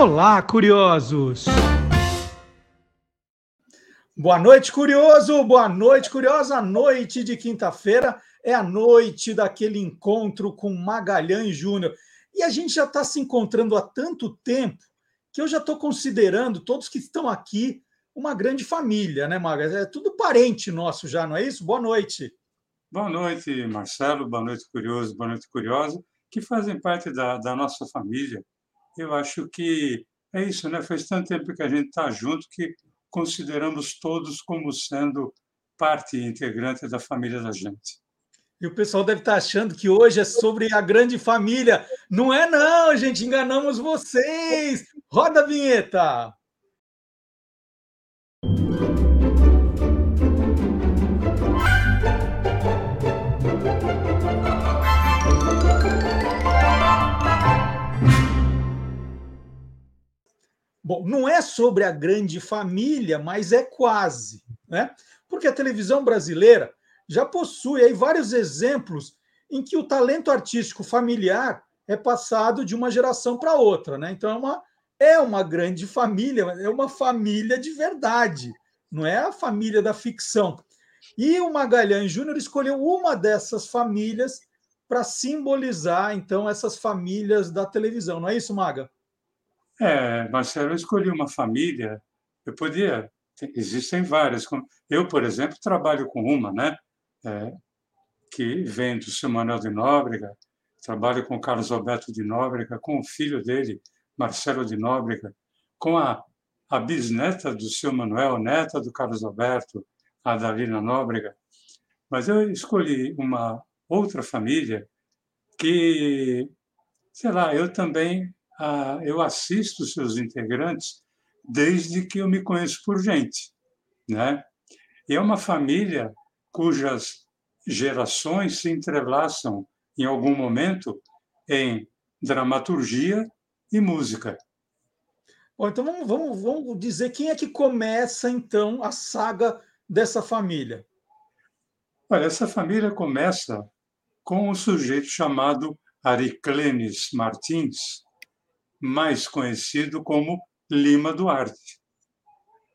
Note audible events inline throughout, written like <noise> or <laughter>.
Olá, curiosos! Boa noite, curioso! Boa noite, curiosa! Noite de quinta-feira é a noite daquele encontro com Magalhães Júnior. E a gente já está se encontrando há tanto tempo que eu já estou considerando todos que estão aqui uma grande família, né, Maga? É tudo parente nosso já, não é isso? Boa noite. Boa noite, Marcelo. Boa noite, curioso. Boa noite, curiosa, que fazem parte da, da nossa família eu acho que é isso, né? Faz tanto tempo que a gente está junto que consideramos todos como sendo parte integrante da família da gente. E o pessoal deve estar tá achando que hoje é sobre a grande família. Não é, não, gente. Enganamos vocês. Roda a vinheta. Bom, não é sobre a grande família, mas é quase, né? Porque a televisão brasileira já possui aí vários exemplos em que o talento artístico familiar é passado de uma geração para outra, né? Então é uma, é uma grande família, é uma família de verdade, não é a família da ficção. E o Magalhães Júnior escolheu uma dessas famílias para simbolizar então essas famílias da televisão, não é isso, Maga? É, Marcelo, eu escolhi uma família, eu podia, existem várias. Eu, por exemplo, trabalho com uma, né? É, que vem do seu Manuel de Nóbrega, trabalho com Carlos Alberto de Nóbrega, com o filho dele, Marcelo de Nóbrega, com a, a bisneta do seu Manuel, neta do Carlos Alberto, a Dalina Nóbrega. Mas eu escolhi uma outra família que, sei lá, eu também eu assisto seus integrantes desde que eu me conheço por gente, né? E é uma família cujas gerações se entrelaçam em algum momento em dramaturgia e música. Bom, então vamos, vamos, vamos dizer quem é que começa então a saga dessa família. Olha, essa família começa com um sujeito chamado Ariclenes Martins, mais conhecido como Lima Duarte.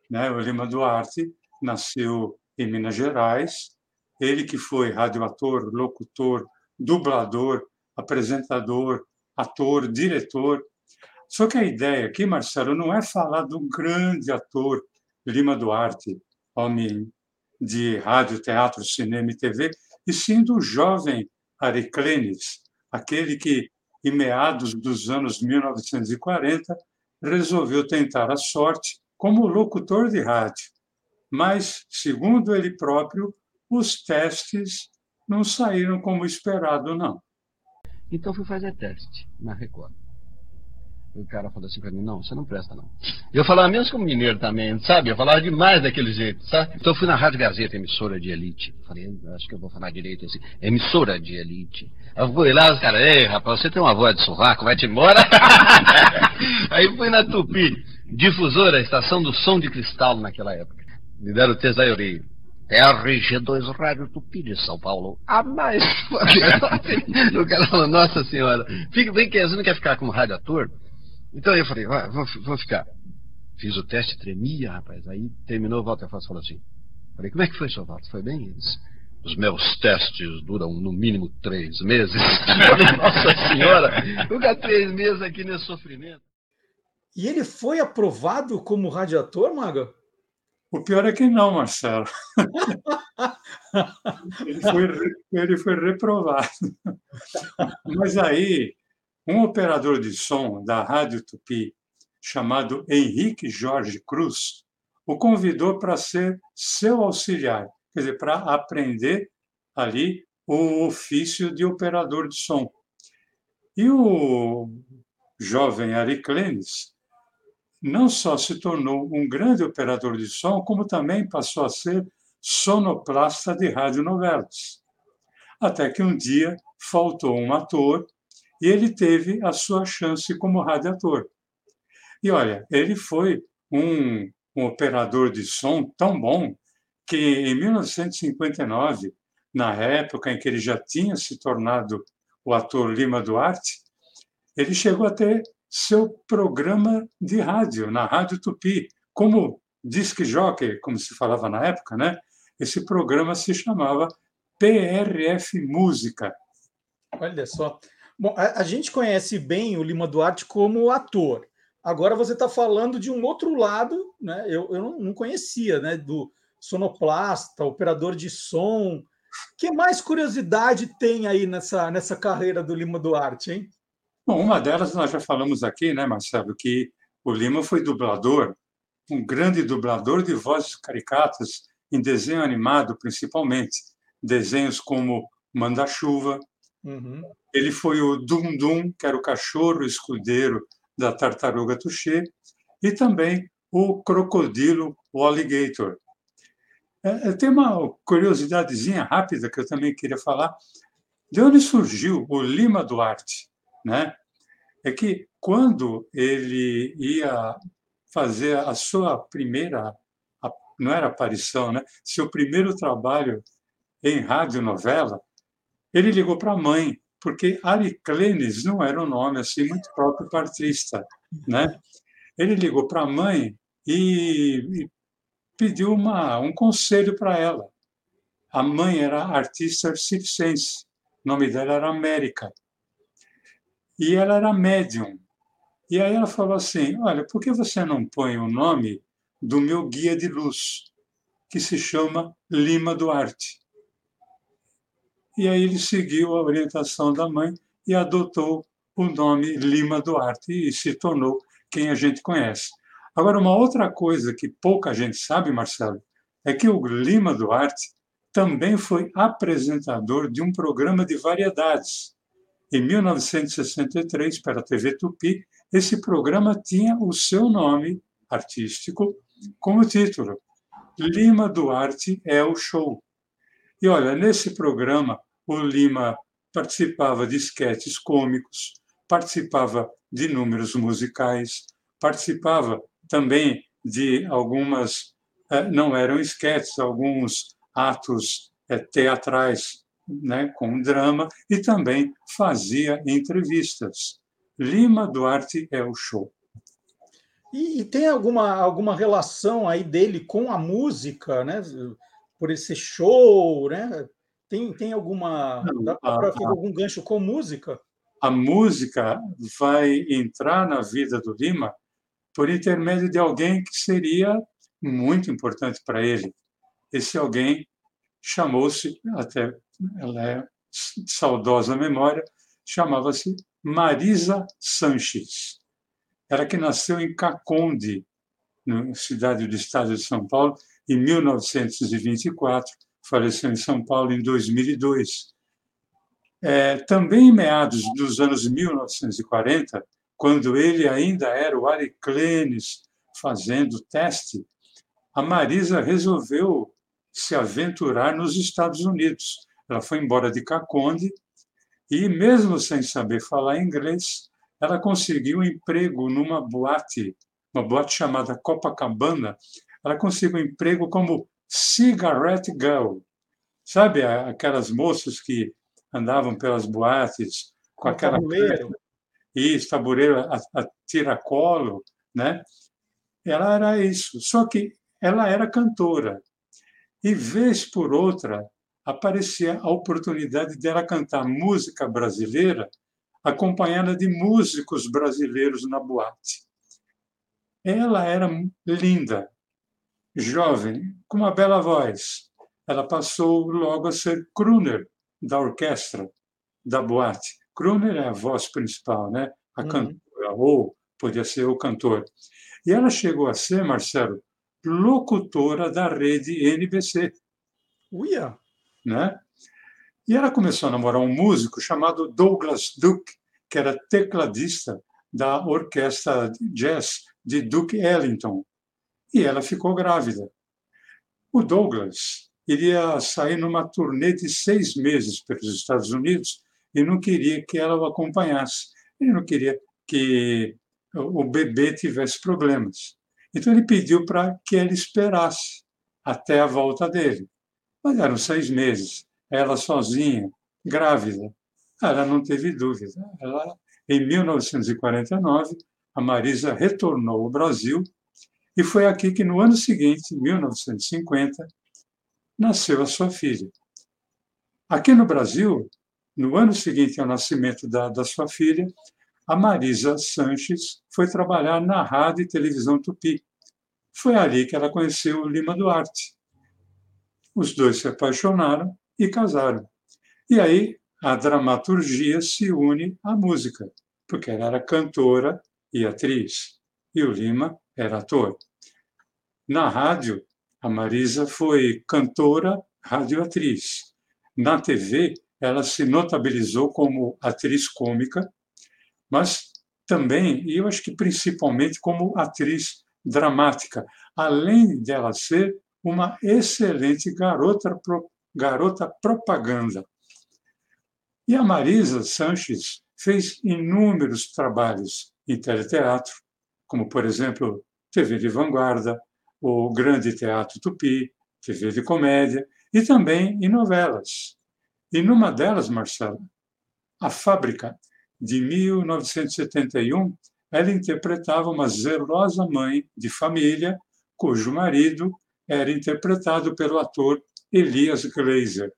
Né? O Lima Duarte nasceu em Minas Gerais, ele que foi radioator, locutor, dublador, apresentador, ator, diretor. Só que a ideia aqui, Marcelo, não é falar do grande ator Lima Duarte, homem de rádio, teatro, cinema e TV, e sim do jovem Ariclenes, aquele que em meados dos anos 1940, resolveu tentar a sorte como locutor de rádio. Mas, segundo ele próprio, os testes não saíram como esperado, não. Então fui fazer teste na Record. O cara falou assim pra mim, não, você não presta não. Eu falava mesmo como mineiro também, sabe? Eu falava demais daquele jeito, sabe? Então eu fui na Rádio Gazeta, emissora de elite. Falei, acho que eu vou falar direito assim, emissora de elite. Eu fui lá, os caras, ei, rapaz, você tem uma voz de sovaco, vai-te embora. <laughs> aí fui na Tupi, difusora, estação do som de cristal naquela época. Me deram o texto aí, eu li, RG2 Rádio Tupi de São Paulo. A mais. <laughs> o cara falou, nossa senhora, fica bem que você não quer ficar como rádio ator? Então eu falei, vai, vou, vou ficar. Fiz o teste, tremia, rapaz. Aí terminou, o Walter Foss falou assim. Falei, como é que foi, seu Walter? Foi bem? Eles, os meus testes duram no mínimo três meses. <laughs> Nossa Senhora, ficar três meses aqui nesse sofrimento. E ele foi aprovado como radiator, Maga? O pior é que não, Marcelo. <laughs> ele, foi, ele foi reprovado. Mas aí um operador de som da Rádio Tupi, chamado Henrique Jorge Cruz, o convidou para ser seu auxiliar, quer dizer, para aprender ali o ofício de operador de som. E o jovem Ari Clenis não só se tornou um grande operador de som, como também passou a ser sonoplasta de radionovelas. Até que um dia faltou um ator e ele teve a sua chance como radiator. E olha, ele foi um, um operador de som tão bom que em 1959, na época em que ele já tinha se tornado o ator Lima Duarte, ele chegou a ter seu programa de rádio, na Rádio Tupi, como disc jockey, como se falava na época, né? Esse programa se chamava PRF Música. Olha só. Bom, a, a gente conhece bem o Lima Duarte como ator. Agora você está falando de um outro lado, né? Eu, eu não, conhecia, né? Do sonoplasta, operador de som. Que mais curiosidade tem aí nessa, nessa carreira do Lima Duarte, hein? Bom, uma delas nós já falamos aqui, né, Marcelo, que o Lima foi dublador, um grande dublador de vozes caricatas em desenho animado, principalmente. Desenhos como Manda-Chuva. Uhum. Ele foi o Dum Dum, que era o cachorro escudeiro da tartaruga Touché, e também o crocodilo, o alligator. É, é, tem uma curiosidadezinha rápida que eu também queria falar. De onde surgiu o Lima Duarte? Né? É que quando ele ia fazer a sua primeira, não era aparição, né? seu primeiro trabalho em radionovela, ele ligou para a mãe, porque Ariclenes não era um nome assim muito próprio para artista. Né? Ele ligou para a mãe e, e pediu uma, um conselho para ela. A mãe era artista circense, o nome dela era América. E ela era médium. E aí ela falou assim: Olha, por que você não põe o nome do meu guia de luz, que se chama Lima Duarte? E aí ele seguiu a orientação da mãe e adotou o nome Lima Duarte e se tornou quem a gente conhece. Agora, uma outra coisa que pouca gente sabe, Marcelo, é que o Lima Duarte também foi apresentador de um programa de variedades. Em 1963, para a TV Tupi, esse programa tinha o seu nome artístico como título: Lima Duarte é o show. E olha, nesse programa, o Lima participava de esquetes cômicos, participava de números musicais, participava também de algumas, eh, não eram esquetes, alguns atos eh, teatrais né, com drama e também fazia entrevistas. Lima Duarte é o show. E, e, tem alguma, alguma relação aí dele com a música, né? Por esse show, né? Tem, tem alguma. dá para fazer algum gancho com música? A música vai entrar na vida do Lima por intermédio de alguém que seria muito importante para ele. Esse alguém chamou-se, até ela é saudosa memória, chamava-se Marisa Sanches. Ela que nasceu em Caconde, na cidade do estado de São Paulo, em 1924, faleceu em São Paulo em 2002. É, também em meados dos anos 1940, quando ele ainda era o Ariclenes fazendo teste, a Marisa resolveu se aventurar nos Estados Unidos. Ela foi embora de Caconde e, mesmo sem saber falar inglês, ela conseguiu um emprego numa boate, uma boate chamada Copacabana. Ela conseguiu um emprego como cigarette girl. Sabe aquelas moças que andavam pelas boates com aquela isso, tabuleiro a, a tiracolo, né? Ela era isso. Só que ela era cantora. E vez por outra aparecia a oportunidade dela cantar música brasileira acompanhada de músicos brasileiros na boate. Ela era linda, jovem, com uma bela voz. Ela passou logo a ser crooner da orquestra da boate. Kruner é a voz principal, né? a uhum. cantora, ou podia ser o cantor. E ela chegou a ser, Marcelo, locutora da rede NBC. Uia! Né? E ela começou a namorar um músico chamado Douglas Duke, que era tecladista da orquestra jazz de Duke Ellington. E ela ficou grávida. O Douglas iria sair numa turnê de seis meses pelos Estados Unidos e não queria que ela o acompanhasse. Ele não queria que o bebê tivesse problemas. Então ele pediu para que ela esperasse até a volta dele. Mas eram seis meses, ela sozinha, grávida. Ela não teve dúvida. Ela em 1949, a Marisa retornou ao Brasil e foi aqui que, no ano seguinte, 1950, nasceu a sua filha. Aqui no Brasil, no ano seguinte ao nascimento da, da sua filha, a Marisa Sanches foi trabalhar na rádio e televisão Tupi. Foi ali que ela conheceu o Lima Duarte. Os dois se apaixonaram e casaram. E aí a dramaturgia se une à música, porque ela era cantora e atriz, e o Lima era ator. Na rádio, a Marisa foi cantora, radioatriz. Na TV, ela se notabilizou como atriz cômica, mas também, e eu acho que principalmente como atriz dramática, além dela ser uma excelente garota, garota propaganda. E a Marisa Sanches fez inúmeros trabalhos em teleteatro, como, por exemplo, TV de Vanguarda, o Grande Teatro Tupi, TV de Comédia, e também em novelas. E numa delas, Marcela, A Fábrica, de 1971, ela interpretava uma zelosa mãe de família, cujo marido era interpretado pelo ator Elias Glazer.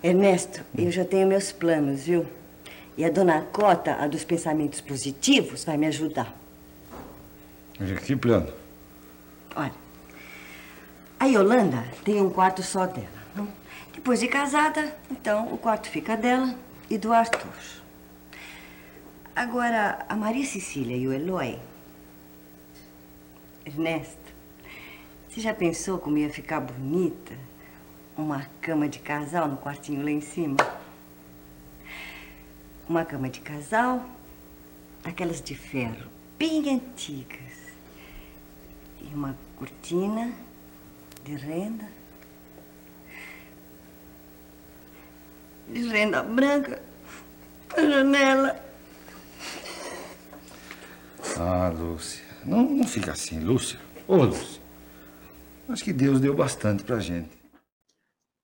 Ernesto, eu já tenho meus planos, viu? E a dona Cota, a dos pensamentos positivos, vai me ajudar. Que plano? Olha, a Yolanda tem um quarto só dela. Não? Depois de casada, então o quarto fica dela e do Arthur. Agora, a Maria Cecília e o Eloy. Ernesto, você já pensou como ia ficar bonita uma cama de casal no quartinho lá em cima? Uma cama de casal, aquelas de ferro, bem antigas. E uma cortina de renda. De renda branca na janela. Ah, Lúcia. Não, não fica assim, Lúcia. Ô, Lúcia. Acho que Deus deu bastante pra gente.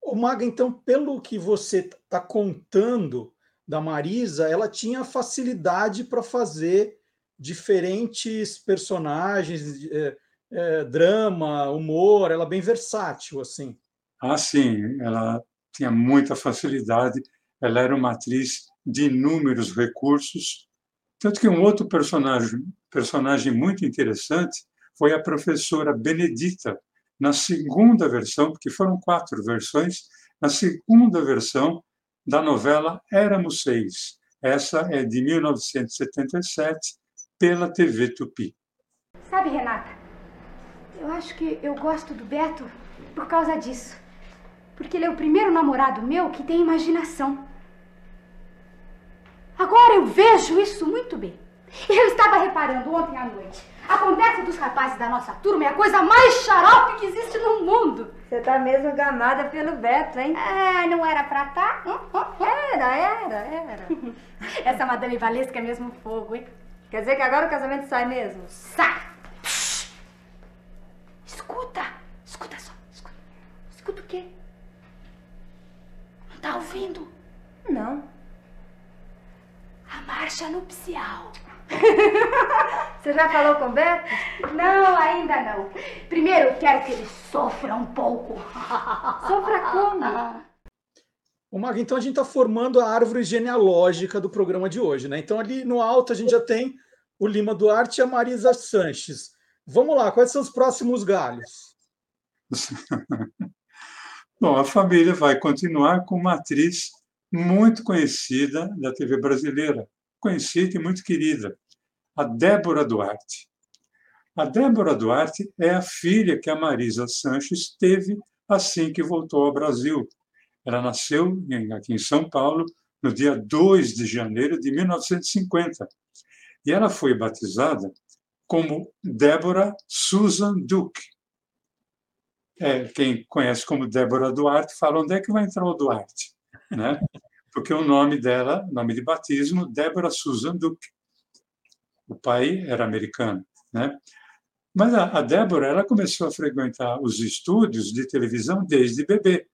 Ô, Maga, então, pelo que você está contando da Marisa, ela tinha facilidade para fazer diferentes personagens, é, drama, humor, ela é bem versátil, assim. Ah, sim, ela tinha muita facilidade, ela era uma atriz de inúmeros recursos, tanto que um outro personagem, personagem muito interessante foi a professora Benedita, na segunda versão, porque foram quatro versões, na segunda versão da novela Éramos Seis. Essa é de 1977, pela TV Tupi. Sabe, Renata, eu acho que eu gosto do Beto por causa disso. Porque ele é o primeiro namorado meu que tem imaginação. Agora eu vejo isso muito bem. Eu estava reparando ontem à noite. A conversa dos rapazes da nossa turma é a coisa mais xarope que existe no mundo. Você tá mesmo gamada pelo Beto, hein? Ah, não era pra tá? Hum, hum, hum. Era, era, era. <laughs> Essa Madame Valesca é mesmo fogo, hein? Quer dizer que agora o casamento sai mesmo? Sai! Escuta! Escuta só, escuta. Escuta o quê? Não tá ouvindo? Não. A marcha nupcial. <laughs> Você já falou com o Beto? Não, ainda não. Primeiro eu quero que ele sofra um pouco. <laughs> Sofra como? O Maga, então a gente está formando a árvore genealógica do programa de hoje, né? Então ali no alto a gente já tem o Lima Duarte e a Marisa Sanches. Vamos lá, quais são os próximos galhos? <laughs> Bom, a família vai continuar com uma atriz muito conhecida da TV brasileira, conhecida e muito querida, a Débora Duarte. A Débora Duarte é a filha que a Marisa Sanches teve assim que voltou ao Brasil. Ela nasceu aqui em São Paulo no dia 2 de janeiro de 1950. E ela foi batizada como Débora Susan Duke. É, quem conhece como Débora Duarte fala onde é que vai entrar o Duarte, né? Porque o nome dela, nome de batismo, Débora Susan Duke. O pai era americano, né? Mas a, a Débora, ela começou a frequentar os estúdios de televisão desde bebê.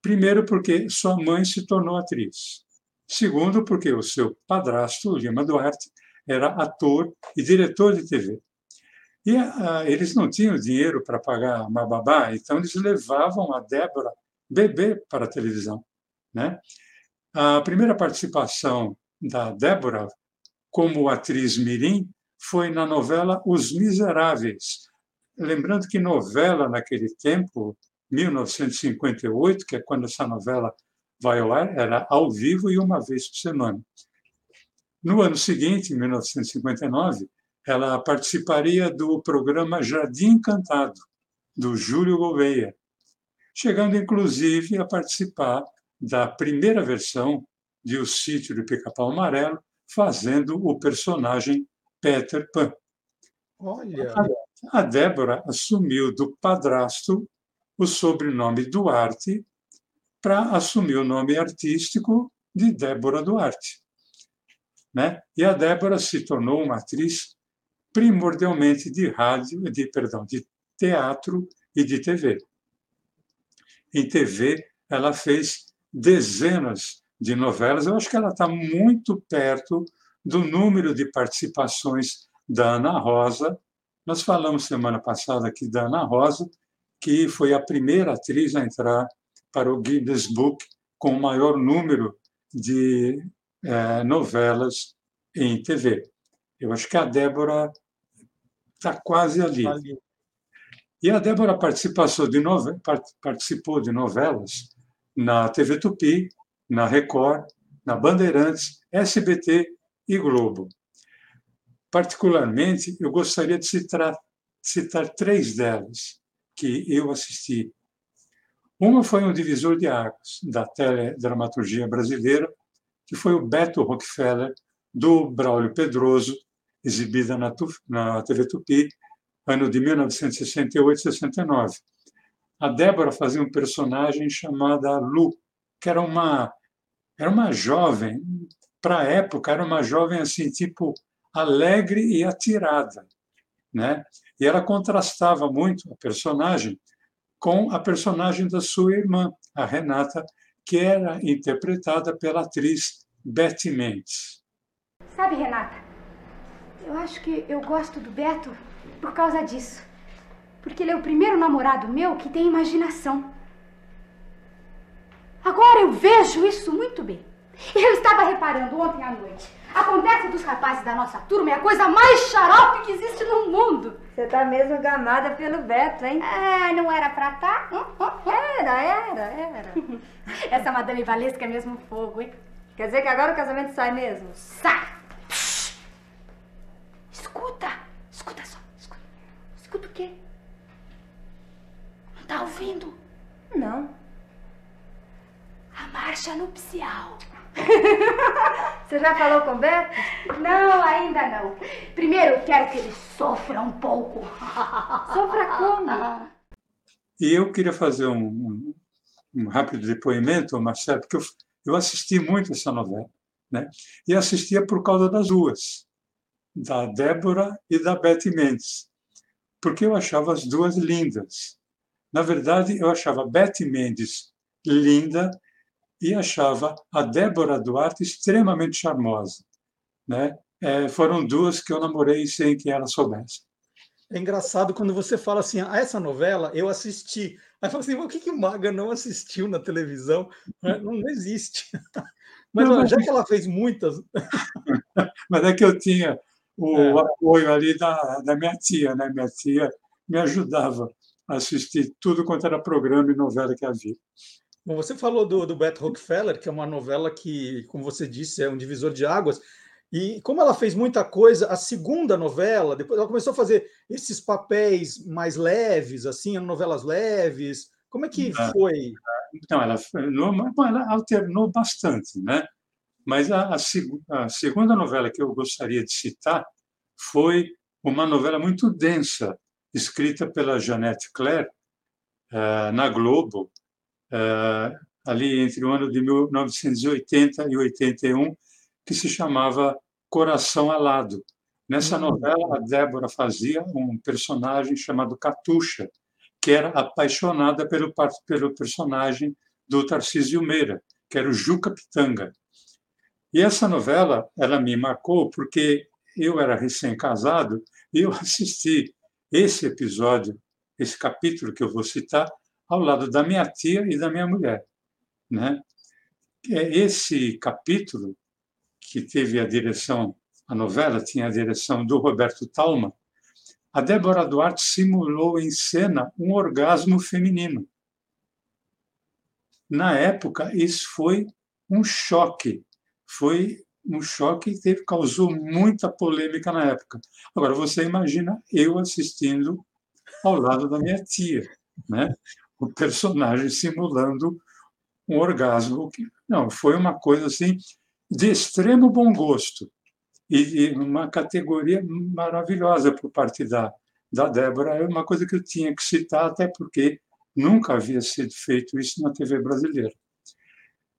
Primeiro porque sua mãe se tornou atriz. Segundo, porque o seu padrasto, Lima Duarte, era ator e diretor de TV. E uh, eles não tinham dinheiro para pagar uma babá, então eles levavam a Débora bebê para a televisão. Né? A primeira participação da Débora como atriz mirim foi na novela Os Miseráveis. Lembrando que novela naquele tempo, 1958, que é quando essa novela vai ao ar, era ao vivo e uma vez por semana. No ano seguinte, em 1959, ela participaria do programa Jardim Encantado, do Júlio Gouveia, chegando inclusive a participar da primeira versão de O Sítio do Pica-Pau Amarelo, fazendo o personagem Peter Pan. Olha! A Débora assumiu do padrasto o sobrenome Duarte para assumir o nome artístico de Débora Duarte. Né? E a Débora se tornou uma atriz primordialmente de rádio, de perdão, de teatro e de TV. Em TV, ela fez dezenas de novelas. Eu acho que ela está muito perto do número de participações da Ana Rosa. Nós falamos semana passada aqui da Ana Rosa, que foi a primeira atriz a entrar para o Guinness Book com o maior número de é, novelas em TV. Eu acho que a Débora está quase ali. E a Débora participou de, nove... participou de novelas na TV Tupi, na Record, na Bandeirantes, SBT e Globo. Particularmente, eu gostaria de citar, citar três delas que eu assisti. Uma foi um divisor de águas da teledramaturgia brasileira, que foi o Beto Rockefeller, do Braulio Pedroso, exibida na, na TV Tupi, ano de 1968-69. A Débora fazia um personagem chamada Lu, que era uma era uma jovem, para a época era uma jovem assim tipo alegre e atirada, né? E ela contrastava muito a personagem com a personagem da sua irmã, a Renata, que era interpretada pela atriz Betty Mendes. Sabe, Renata, eu acho que eu gosto do Beto por causa disso. Porque ele é o primeiro namorado meu que tem imaginação. Agora eu vejo isso muito bem. Eu estava reparando ontem à noite. A conversa dos rapazes da nossa turma é a coisa mais xarope que existe no mundo. Você tá mesmo gamada pelo Beto, hein? Ah, não era pra tá? Hum, hum, hum. Era, era, era. <laughs> Essa Madame Valesca é mesmo fogo, hein? Quer dizer que agora o casamento sai mesmo? Sai! Escuta! Escuta só, escuta. Escuta o quê? Não tá ouvindo? Não. A marcha nupcial. <laughs> Você já falou com o Beto? Não, ainda não. Primeiro eu quero que ele sofra um pouco. <laughs> Sofra como? E eu queria fazer um, um, um rápido depoimento, Marcelo, porque eu, eu assisti muito essa novela. Né? E assistia por causa das duas, da Débora e da Betty Mendes, porque eu achava as duas lindas. Na verdade, eu achava Betty Mendes linda e achava a Débora Duarte extremamente charmosa. Né? É, foram duas que eu namorei sem que ela soubesse. É engraçado quando você fala assim, ah, essa novela eu assisti. Aí fala assim, o que, que Maga não assistiu na televisão? Não, não existe. <laughs> Mas não, já que ela fez muitas. <laughs> Mas é que eu tinha o é. apoio ali da, da minha tia, né? Minha tia me ajudava a assistir tudo quanto era programa e novela que havia. Bom, você falou do, do Beto Rockefeller, que é uma novela que, como você disse, é um divisor de águas. E como ela fez muita coisa, a segunda novela, depois ela começou a fazer esses papéis mais leves, assim, novelas leves. Como é que ah, foi? Então, ela, ela alternou bastante, né? Mas a, a, a, segunda novela que eu gostaria de citar foi uma novela muito densa, escrita pela Jeanette Claire, uh, na Globo, ali entre o ano de 1980 e 81, que se chamava Coração Alado. Nessa uhum. novela, a Débora fazia um personagem chamado Catuxa, que era apaixonada pelo, pelo personagem do Tarcísio Meira, que era o Juca Pitanga. E essa novela, ela me marcou porque eu era recém-casado e eu assisti esse episódio, esse capítulo que eu vou citar, ao lado da minha tia e da minha mulher. Né? É esse capítulo, que teve a direção, a novela tinha a direção do Roberto Talma, a Débora Duarte simulou em cena um orgasmo feminino. Na época, isso foi um choque, foi um choque que teve, causou muita polêmica na época. Agora, você imagina eu assistindo ao lado da minha tia, né? O personagem simulando um orgasmo. Não, foi uma coisa assim de extremo bom gosto e, uma categoria maravilhosa por parte da, da Débora. É uma coisa que eu tinha que citar, até porque nunca havia sido feito isso na TV brasileira.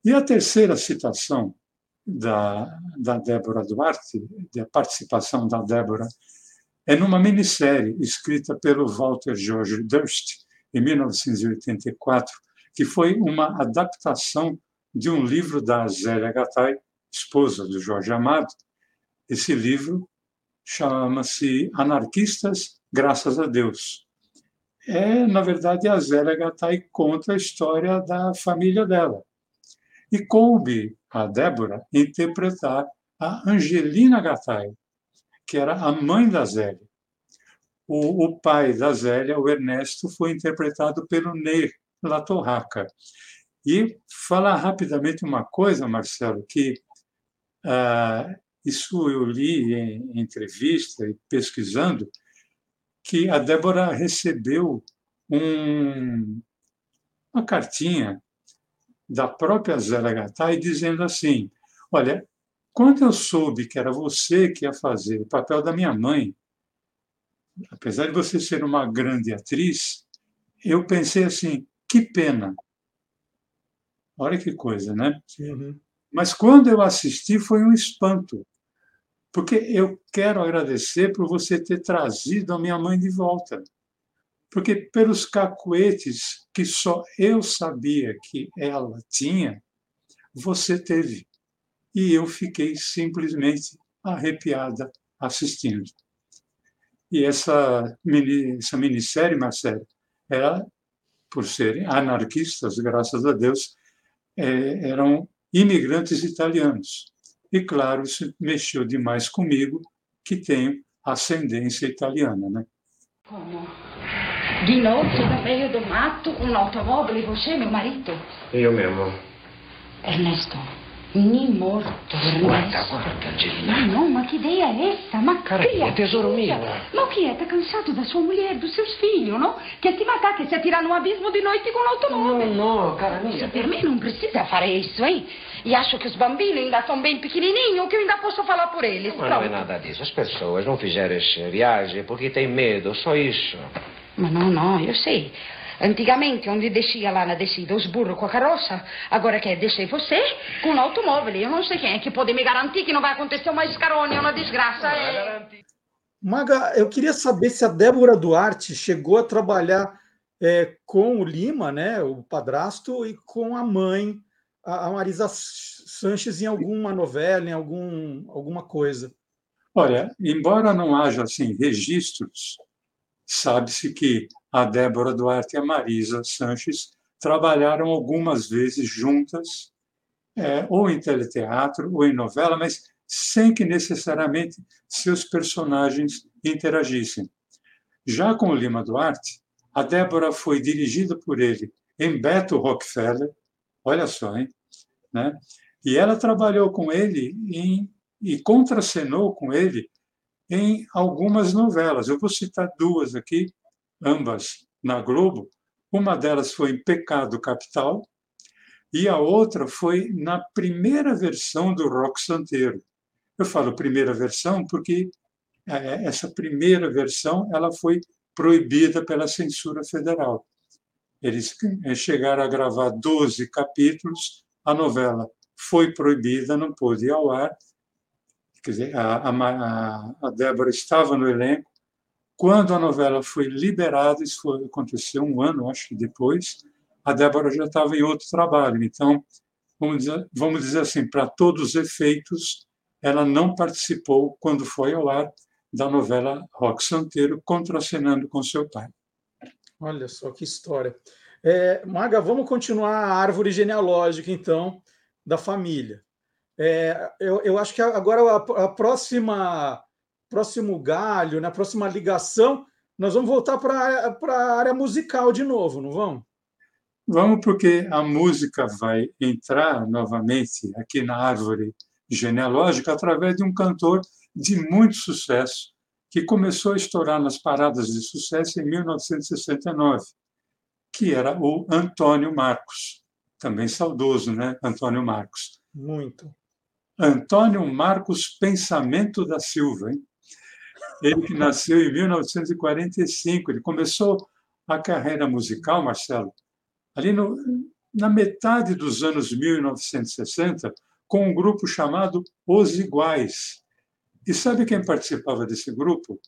E a terceira citação da, da Débora Duarte, da participação da Débora, é numa minissérie escrita pelo Walter George Durst, em 1984, que foi uma adaptação de um livro da Zélia Gattai, esposa do Jorge Amado. Esse livro chama-se Anarquistas, Graças a Deus. É, na verdade, a Zélia Gattai conta a história da família dela. E coube a Débora interpretar a Angelina Gattai, que era a mãe da Zélia. O, o pai da Zélia, o Ernesto, foi interpretado pelo Ney Latorraca. E falar rapidamente uma coisa, Marcelo, que ah, isso eu li em entrevista e pesquisando, que a Débora recebeu um, uma cartinha da própria Zélia Gattai dizendo assim: Olha, quando eu soube que era você que ia fazer o papel da minha mãe, apesar de você ser uma grande atriz, eu pensei assim: que pena. Olha que coisa, né? Uhum. Mas quando eu assisti foi um espanto, porque eu quero agradecer por você ter trazido a minha mãe de volta. Porque pelos cacuetes que só eu sabia que ela tinha, você teve. E eu fiquei simplesmente arrepiada assistindo. E essa, mini, essa minissérie, Marcelo, era, por serem anarquistas, graças a Deus, é, eram imigrantes italianos. E, claro, isso mexeu demais comigo, que tenho ascendência italiana, né? Como? Di notte da meio do mato, un'automobile, você, meu marido? Eu mesmo. Ernesto, Ni morto, Guarda, guarda, Angelina. Ma no, ma che idea è essa? Ma è tesoro mio. Ma chi è? Tá cansado da sua mulher, dos seus filhos, não? Quer te matar, quer se atirar no abismo de noite com l'automobile. No, no, cara mia. Per me non precisa fare isso, hein? E acho que os bambini ainda são bem pequenininhos, que eu ainda posso falar por eles. Mas não é nada disso. As pessoas não fizeram essa viagem porque têm medo, só isso. Ma no, no, eu sei. Antigamente, onde descia lá na descida os burros com a carroça, agora quer descer você com o automóvel. Eu não sei quem é que pode me garantir que não vai acontecer uma escarônia, uma desgraça. É... Maga, eu queria saber se a Débora Duarte chegou a trabalhar é, com o Lima, né, o padrasto, e com a mãe, a Marisa Sanches, em alguma novela, em algum, alguma coisa. Olha, embora não haja assim registros, sabe-se que a Débora Duarte e a Marisa Sanches trabalharam algumas vezes juntas, é, ou em teleteatro ou em novela, mas sem que necessariamente seus personagens interagissem. Já com Lima Duarte, a Débora foi dirigida por ele em Beto Rockefeller, olha só, hein? Né? E ela trabalhou com ele em, e contracenou com ele em algumas novelas. Eu vou citar duas aqui ambas na Globo. Uma delas foi em Pecado Capital e a outra foi na primeira versão do Rock Santeiro. Eu falo primeira versão porque é, essa primeira versão ela foi proibida pela censura federal. Eles é, chegaram a gravar 12 capítulos, a novela foi proibida, não pôde ir ao ar. Quer dizer, a, a, a Débora estava no elenco, quando a novela foi liberada, isso foi, aconteceu um ano, acho que depois, a Débora já estava em outro trabalho. Então, vamos dizer, vamos dizer assim, para todos os efeitos, ela não participou quando foi ao ar da novela Rock Santeiro, contracenando com seu pai. Olha só que história. É, Maga, vamos continuar a árvore genealógica, então, da família. É, eu, eu, acho que agora a, a, próxima próximo galho, na né, próxima ligação, nós vamos voltar para a área musical de novo, não vamos? Vamos, porque a música vai entrar novamente aqui na árvore genealógica através de um cantor de muito sucesso, que começou a estourar nas paradas de sucesso em 1969, que era o Antônio Marcos, também saudoso, né? Antônio Marcos. Muito. Antônio Marcos Pensamento da Silva, hein? Ele que nasceu em 1945, ele começou a carreira musical, Marcelo, ali no, na metade dos anos 1960, com um grupo chamado Os Iguais. E sabe quem participava desse grupo?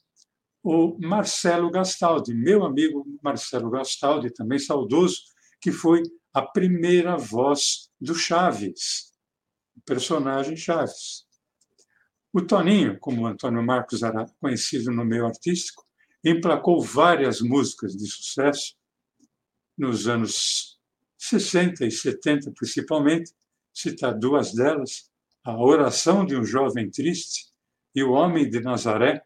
O Marcelo Gastaldi, meu amigo Marcelo Gastaldi, também saudoso, que foi a primeira voz do Chaves, personagem Chaves. O Toninho, como Antônio Marcos era conhecido no meio artístico, emplacou várias músicas de sucesso nos anos 60 e 70, principalmente, citar duas delas, A Oração de um Jovem Triste e O Homem de Nazaré,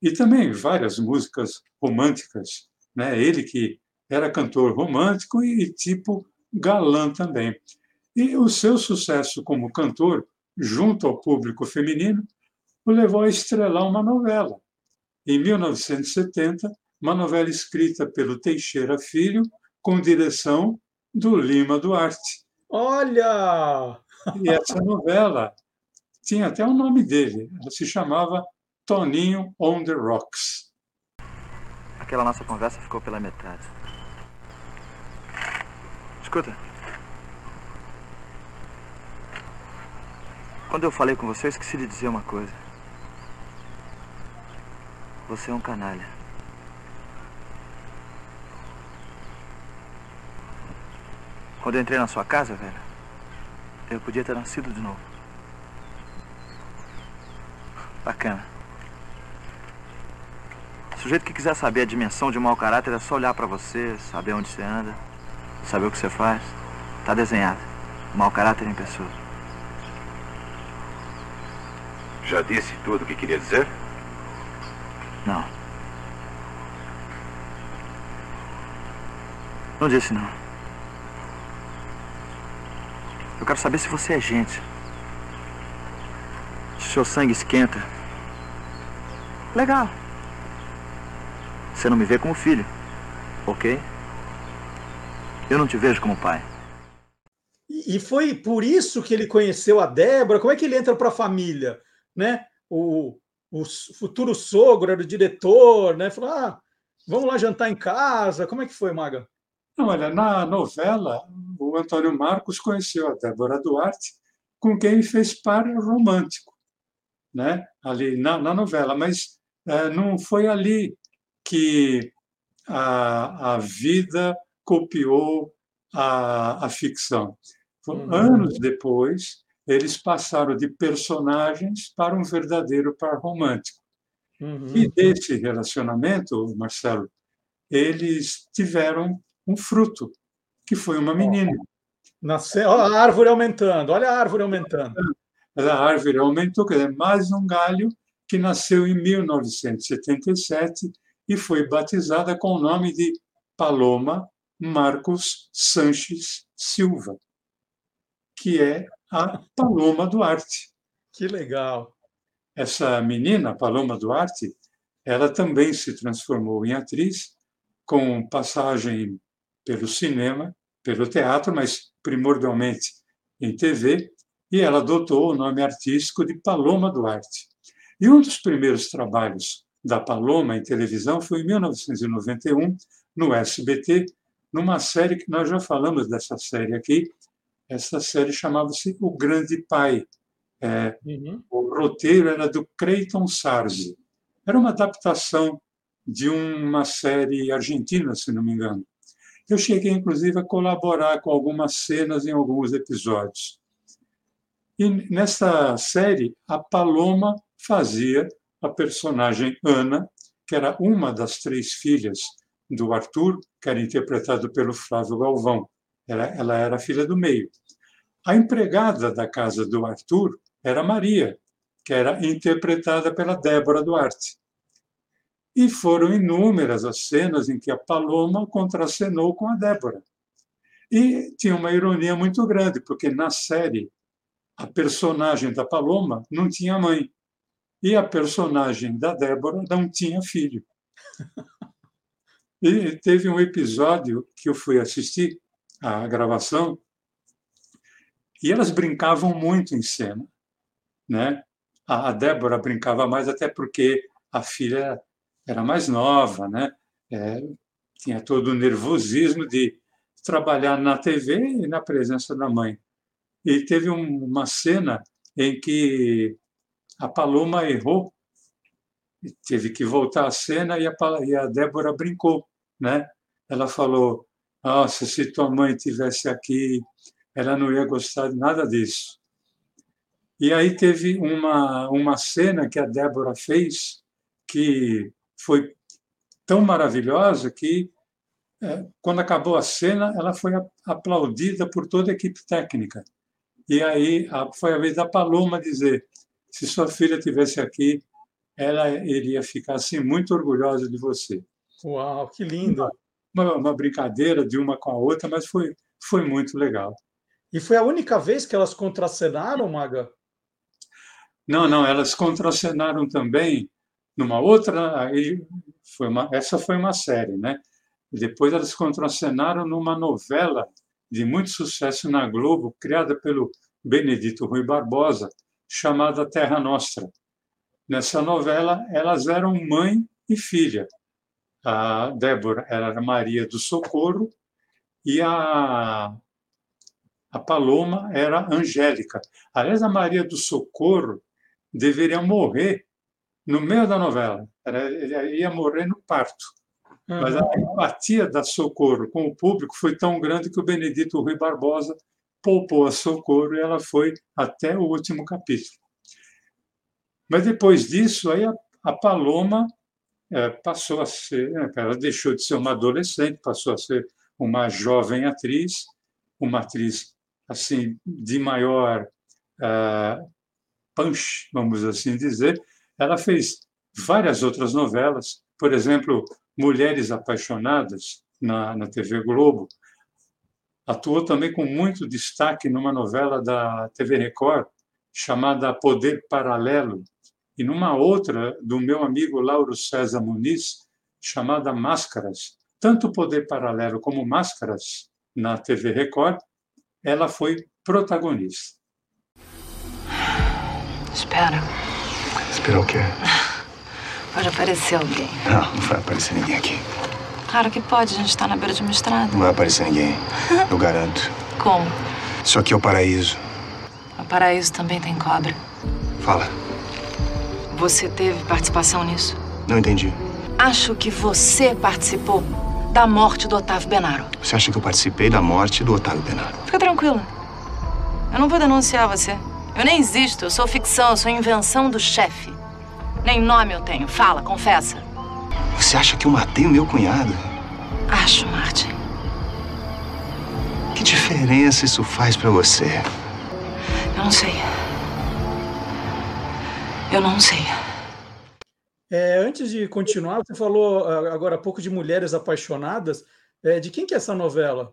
e também várias músicas românticas. Né? Ele que era cantor romântico e tipo galã também. E o seu sucesso como cantor junto ao público feminino, o levou a estrelar uma novela. Em 1970, uma novela escrita pelo Teixeira Filho, com direção do Lima Duarte. Olha! E essa novela tinha até o nome dele, ela se chamava Toninho on the Rocks. Aquela nossa conversa ficou pela metade. Escuta, Quando eu falei com você, eu esqueci de dizer uma coisa. Você é um canalha. Quando eu entrei na sua casa, velho, eu podia ter nascido de novo. Bacana. O sujeito que quiser saber a dimensão de mau caráter é só olhar para você, saber onde você anda, saber o que você faz. Tá desenhado. Mau caráter em pessoa. Já disse tudo o que queria dizer? Não. Não disse, não. Eu quero saber se você é gente. Se seu sangue esquenta. Legal. Você não me vê como filho, ok? Eu não te vejo como pai. E foi por isso que ele conheceu a Débora? Como é que ele entra para a família? Né? O, o futuro sogro era o diretor, né? Falou: ah, vamos lá jantar em casa. Como é que foi, Maga? Não, olha, na novela, o Antônio Marcos conheceu a Débora Duarte, com quem fez par romântico, né? Ali na, na novela, mas é, não foi ali que a, a vida copiou a, a ficção. Uhum. Anos depois, eles passaram de personagens para um verdadeiro par romântico. Uhum. E desse relacionamento, Marcelo, eles tiveram um fruto, que foi uma menina. Nasceu, olha a árvore aumentando, olha a árvore aumentando. A árvore aumentou, quer dizer, mais um galho que nasceu em 1977 e foi batizada com o nome de Paloma Marcos Sanches Silva, que é a Paloma Duarte. Que legal! Essa menina, Paloma Duarte, ela também se transformou em atriz, com passagem pelo cinema, pelo teatro, mas primordialmente em TV, e ela adotou o nome artístico de Paloma Duarte. E um dos primeiros trabalhos da Paloma em televisão foi em 1991, no SBT, numa série que nós já falamos dessa série aqui, essa série chamava-se O Grande Pai. É, uhum. O roteiro era do Creighton Sarzi. Era uma adaptação de uma série argentina, se não me engano. Eu cheguei, inclusive, a colaborar com algumas cenas em alguns episódios. E nessa série, a Paloma fazia a personagem Ana, que era uma das três filhas do Arthur, que era interpretado pelo Flávio Galvão. Ela, ela era a filha do meio. A empregada da casa do Arthur era Maria, que era interpretada pela Débora Duarte. E foram inúmeras as cenas em que a Paloma contracenou com a Débora. E tinha uma ironia muito grande, porque na série a personagem da Paloma não tinha mãe e a personagem da Débora não tinha filho. <laughs> E teve um episódio que eu fui assistir a gravação e elas brincavam muito em cena, né? A Débora brincava mais até porque a filha era mais nova, né? É, tinha todo o nervosismo de trabalhar na TV e na presença da mãe. E teve um, uma cena em que a Paloma errou, teve que voltar à cena e a, e a Débora brincou, né? Ela falou: "Nossa, se tua mãe tivesse aqui, ela não ia gostar de nada disso". E aí teve uma uma cena que a Débora fez que foi tão maravilhosa que é, quando acabou a cena, ela foi aplaudida por toda a equipe técnica. E aí foi a vez da Paloma dizer: se sua filha tivesse aqui, ela iria ficar assim muito orgulhosa de você. Uau, que lindo! Uma, uma brincadeira de uma com a outra, mas foi, foi muito legal. E foi a única vez que elas contracenaram, Maga? Não, não, elas contracenaram também numa outra. Aí foi uma, essa foi uma série, né? Depois elas contracenaram numa novela de muito sucesso na Globo, criada pelo Benedito Rui Barbosa, chamada Terra Nostra. Nessa novela, elas eram mãe e filha. A Débora era Maria do Socorro e a, a Paloma era Angélica. Aliás, a Maria do Socorro deveria morrer no meio da novela. Ela ia morrer no parto. Mas a empatia da Socorro com o público foi tão grande que o Benedito Rui Barbosa poupou a Socorro e ela foi até o último capítulo. Mas depois disso, aí a, a Paloma passou a ser, né, ela deixou de ser uma adolescente, passou a ser uma jovem atriz, uma atriz assim de maior uh, punch, vamos assim dizer. Ela fez várias outras novelas, por exemplo, Mulheres Apaixonadas na, na TV Globo, Atuou também com muito destaque numa novela da TV Record chamada Poder Paralelo e numa outra do meu amigo Lauro César Muniz chamada Máscaras. Tanto Poder Paralelo como Máscaras na TV Record, ela foi protagonista. Espera. Espera o quê? Pode aparecer alguém. Não, não vai aparecer ninguém aqui. Claro que pode, a gente tá na beira de uma estrada. Não vai aparecer ninguém. <laughs> Eu garanto. Como? Isso aqui é o paraíso. O paraíso também tem cobra. Fala. Você teve participação nisso? Não entendi. Acho que você participou da morte do Otávio Benaro. Você acha que eu participei da morte do Otávio Benaro? Fica tranquila. Eu não vou denunciar você. Eu nem existo, eu sou ficção, eu sou invenção do chefe. Nem nome eu tenho. Fala, confessa. Você acha que eu matei o meu cunhado? Acho, Martin. Que diferença isso faz para você? Eu não sei. Eu não sei. É, antes de continuar, você falou ah, agora há pouco de Mulheres Apaixonadas. É, de quem que é essa novela?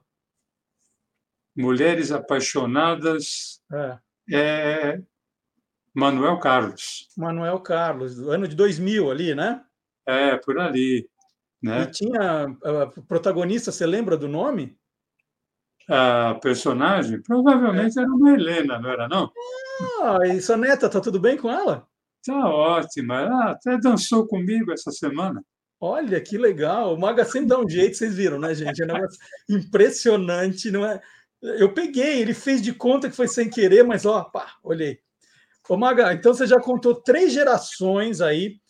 Mulheres Apaixonadas é, é Manuel Carlos. Manuel Carlos, ano de 2000 ali, né? É, por ali. Né? E tinha a protagonista, você lembra do nome? A personagem provavelmente era uma Helena, não era não? Ah, e sua neta, tá tudo bem com ela? Tá ótima. Ela até dançou comigo essa semana. Olha que legal. O Maga sempre dá um jeito, vocês viram, né, gente? É um negócio impressionante, não é? Eu peguei, ele fez de conta que foi sem querer, mas ó, pá, olhei. Ô Maga, então você já contou três gerações aí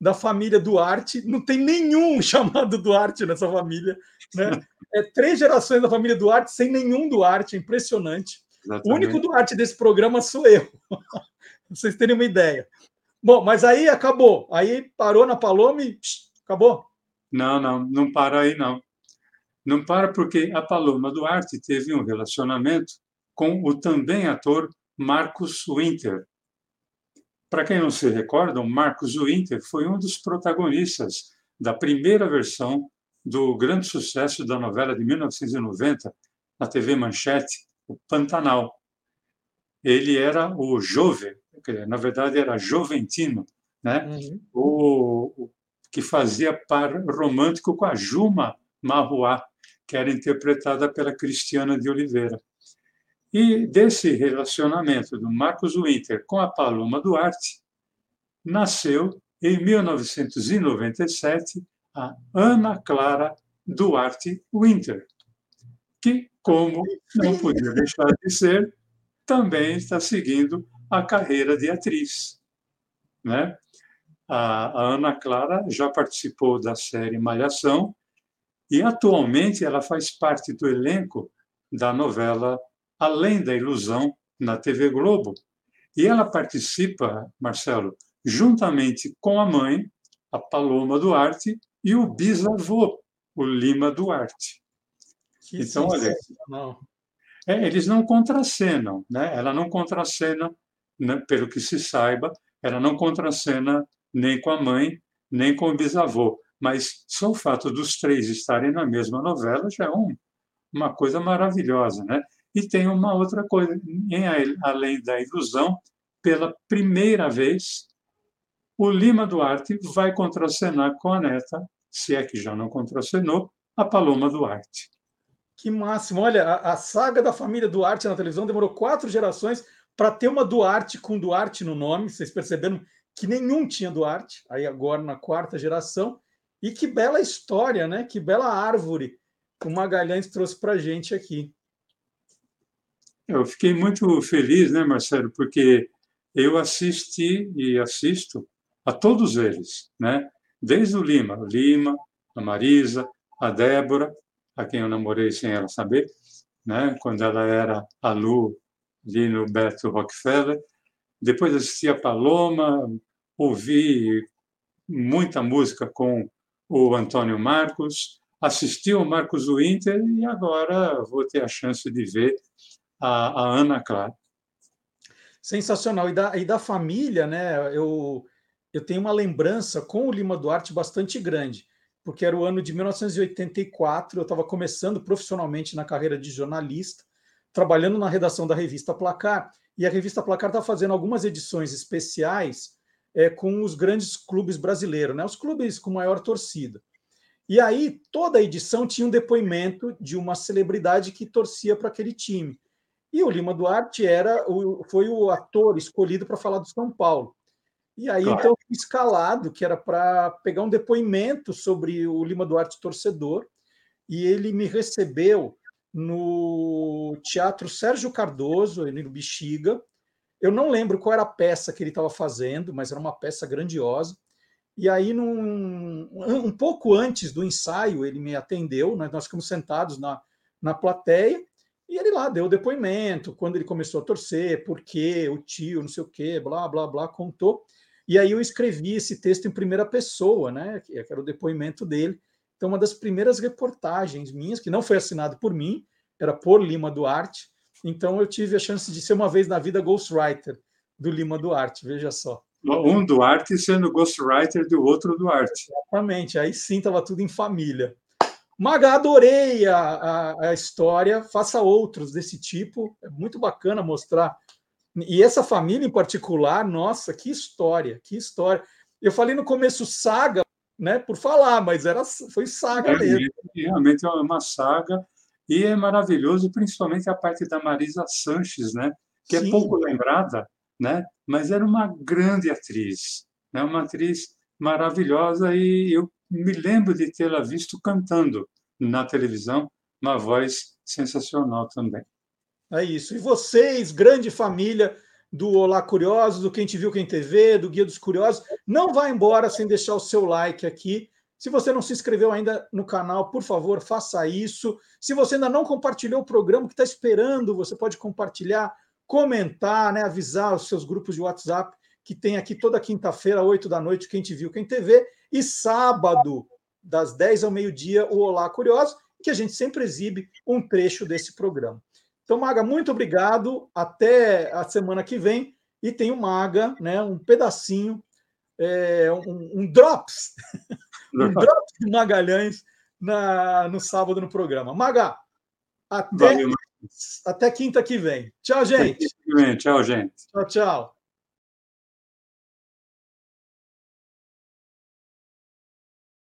da família Duarte, não tem nenhum <laughs> chamado Duarte nessa família, né? é, três gerações da família Duarte sem nenhum Duarte, é impressionante. Exatamente. O único Duarte desse programa sou eu. <laughs> pra vocês terem uma ideia. Bom, mas aí acabou. Aí parou na Paloma e acabou. Não, não, não para aí, não. Não para porque a Paloma Duarte teve um relacionamento com o também ator Marcos Winter. Para quem não se recorda, o Marcos Winter foi um dos protagonistas da primeira versão do grande sucesso da novela de 1990 na TV Manchete, o Pantanal. Ele era o na verdade era joventino, né? Uhum. O, o, que fazia par romântico com a Juma Marruá, que era interpretada pela Cristiana de Oliveira. E desse relacionamento do Marcos Winter com a Paloma Duarte, nasceu, em 1997, a Ana Clara Duarte Winter, que, como não podia deixar de ser, também está seguindo a carreira de atriz. Né? A, a Ana Clara já participou da série Malhação e atualmente ela faz parte do elenco da novela Além da Ilusão na TV Globo. E ela participa, Marcelo, juntamente com a mãe, a Paloma Duarte, e o bisavô, o Lima Duarte. Que então, olha, é, eles não contracenam, né? Ela não contracena, né, pelo que se saiba, ela não contracena nem com a mãe, nem com o bisavô. Mas só o fato dos três estarem na mesma novela já é um, uma coisa maravilhosa, né? E tem uma outra coisa, em além da ilusão, pela primeira vez, o Lima Duarte vai contracenar com a neta, se é que já não contracenou, a Paloma Duarte. Que máximo! Olha, a, a saga da família Duarte na televisão demorou quatro gerações para ter uma Duarte com Duarte no nome. Vocês perceberam que nenhum tinha Duarte, aí agora na quarta geração. E que bela história, né? Que bela árvore o Magalhães trouxe para a gente aqui. Eu fiquei muito feliz, né, Marcelo, porque eu assisti e assisto a todos eles, né? Desde o Lima, o Lima, a Marisa, a Débora, a quem eu namorei sem ela saber, né? Quando ela era a Lu ali no Beto Rockefeller. Depois assisti a Paloma, ouvi muita música com o Antônio Marcos, assisti o Marcos Winter e agora vou ter a chance de ver a, a Ana Clara. Sensacional. E da, e da família, né? Eu, eu tenho uma lembrança com o Lima Duarte bastante grande, porque era o ano de 1984, eu estava começando profissionalmente na carreira de jornalista, trabalhando na redação da revista Placar, e a revista Placar está fazendo algumas edições especiais é, com os grandes clubes brasileiros, né? os clubes com maior torcida. E aí, toda a edição tinha um depoimento de uma celebridade que torcia para aquele time. E o Lima Duarte era o, foi o ator escolhido para falar do São Paulo. E aí, claro. então, eu fui escalado, que era para pegar um depoimento sobre o Lima Duarte torcedor, e ele me recebeu no Teatro Sérgio Cardoso, no Bexiga, eu não lembro qual era a peça que ele estava fazendo, mas era uma peça grandiosa. E aí, num, um pouco antes do ensaio, ele me atendeu, nós, nós ficamos sentados na, na plateia, e ele lá deu o depoimento, quando ele começou a torcer, por quê, o tio, não sei o quê, blá, blá, blá, contou. E aí eu escrevi esse texto em primeira pessoa, né, que era o depoimento dele. Então, uma das primeiras reportagens minhas, que não foi assinado por mim, era por Lima Duarte, então eu tive a chance de ser uma vez na vida ghostwriter do Lima Duarte, veja só. Um Duarte sendo ghostwriter do outro Duarte. Exatamente, aí sim estava tudo em família. Maga, adorei a, a, a, história, faça outros desse tipo, é muito bacana mostrar. E essa família em particular, nossa, que história, que história. Eu falei no começo saga, né, por falar, mas era, foi saga é, mesmo. Realmente é uma saga e é maravilhoso, principalmente a parte da Marisa Sanches, né? que é Sim. é pouco lembrada, né? mas era uma grande atriz, né? uma atriz maravilhosa e eu me lembro de tê-la visto cantando na televisão, uma voz sensacional também. É isso. E vocês, grande família do Olá Curiosos, do Quem Te Viu Quem TV, do Guia dos Curiosos, não vá embora sem deixar o seu like aqui Se você não se inscreveu ainda no canal, por favor, faça isso. Se você ainda não compartilhou o programa que está esperando, você pode compartilhar, comentar, né, avisar os seus grupos de WhatsApp que tem aqui toda quinta-feira, 8 da noite, quem te viu, quem TV, e sábado, das 10 ao meio-dia, o Olá Curioso, que a gente sempre exibe um trecho desse programa. Então, Maga, muito obrigado. Até a semana que vem. E tem o Maga, né, um pedacinho, é, um, um drops <laughs> um drop de Magalhães na, no sábado no programa. Maga, até, até quinta que vem. Tchau, gente. Tchau, gente. Tchau, tchau.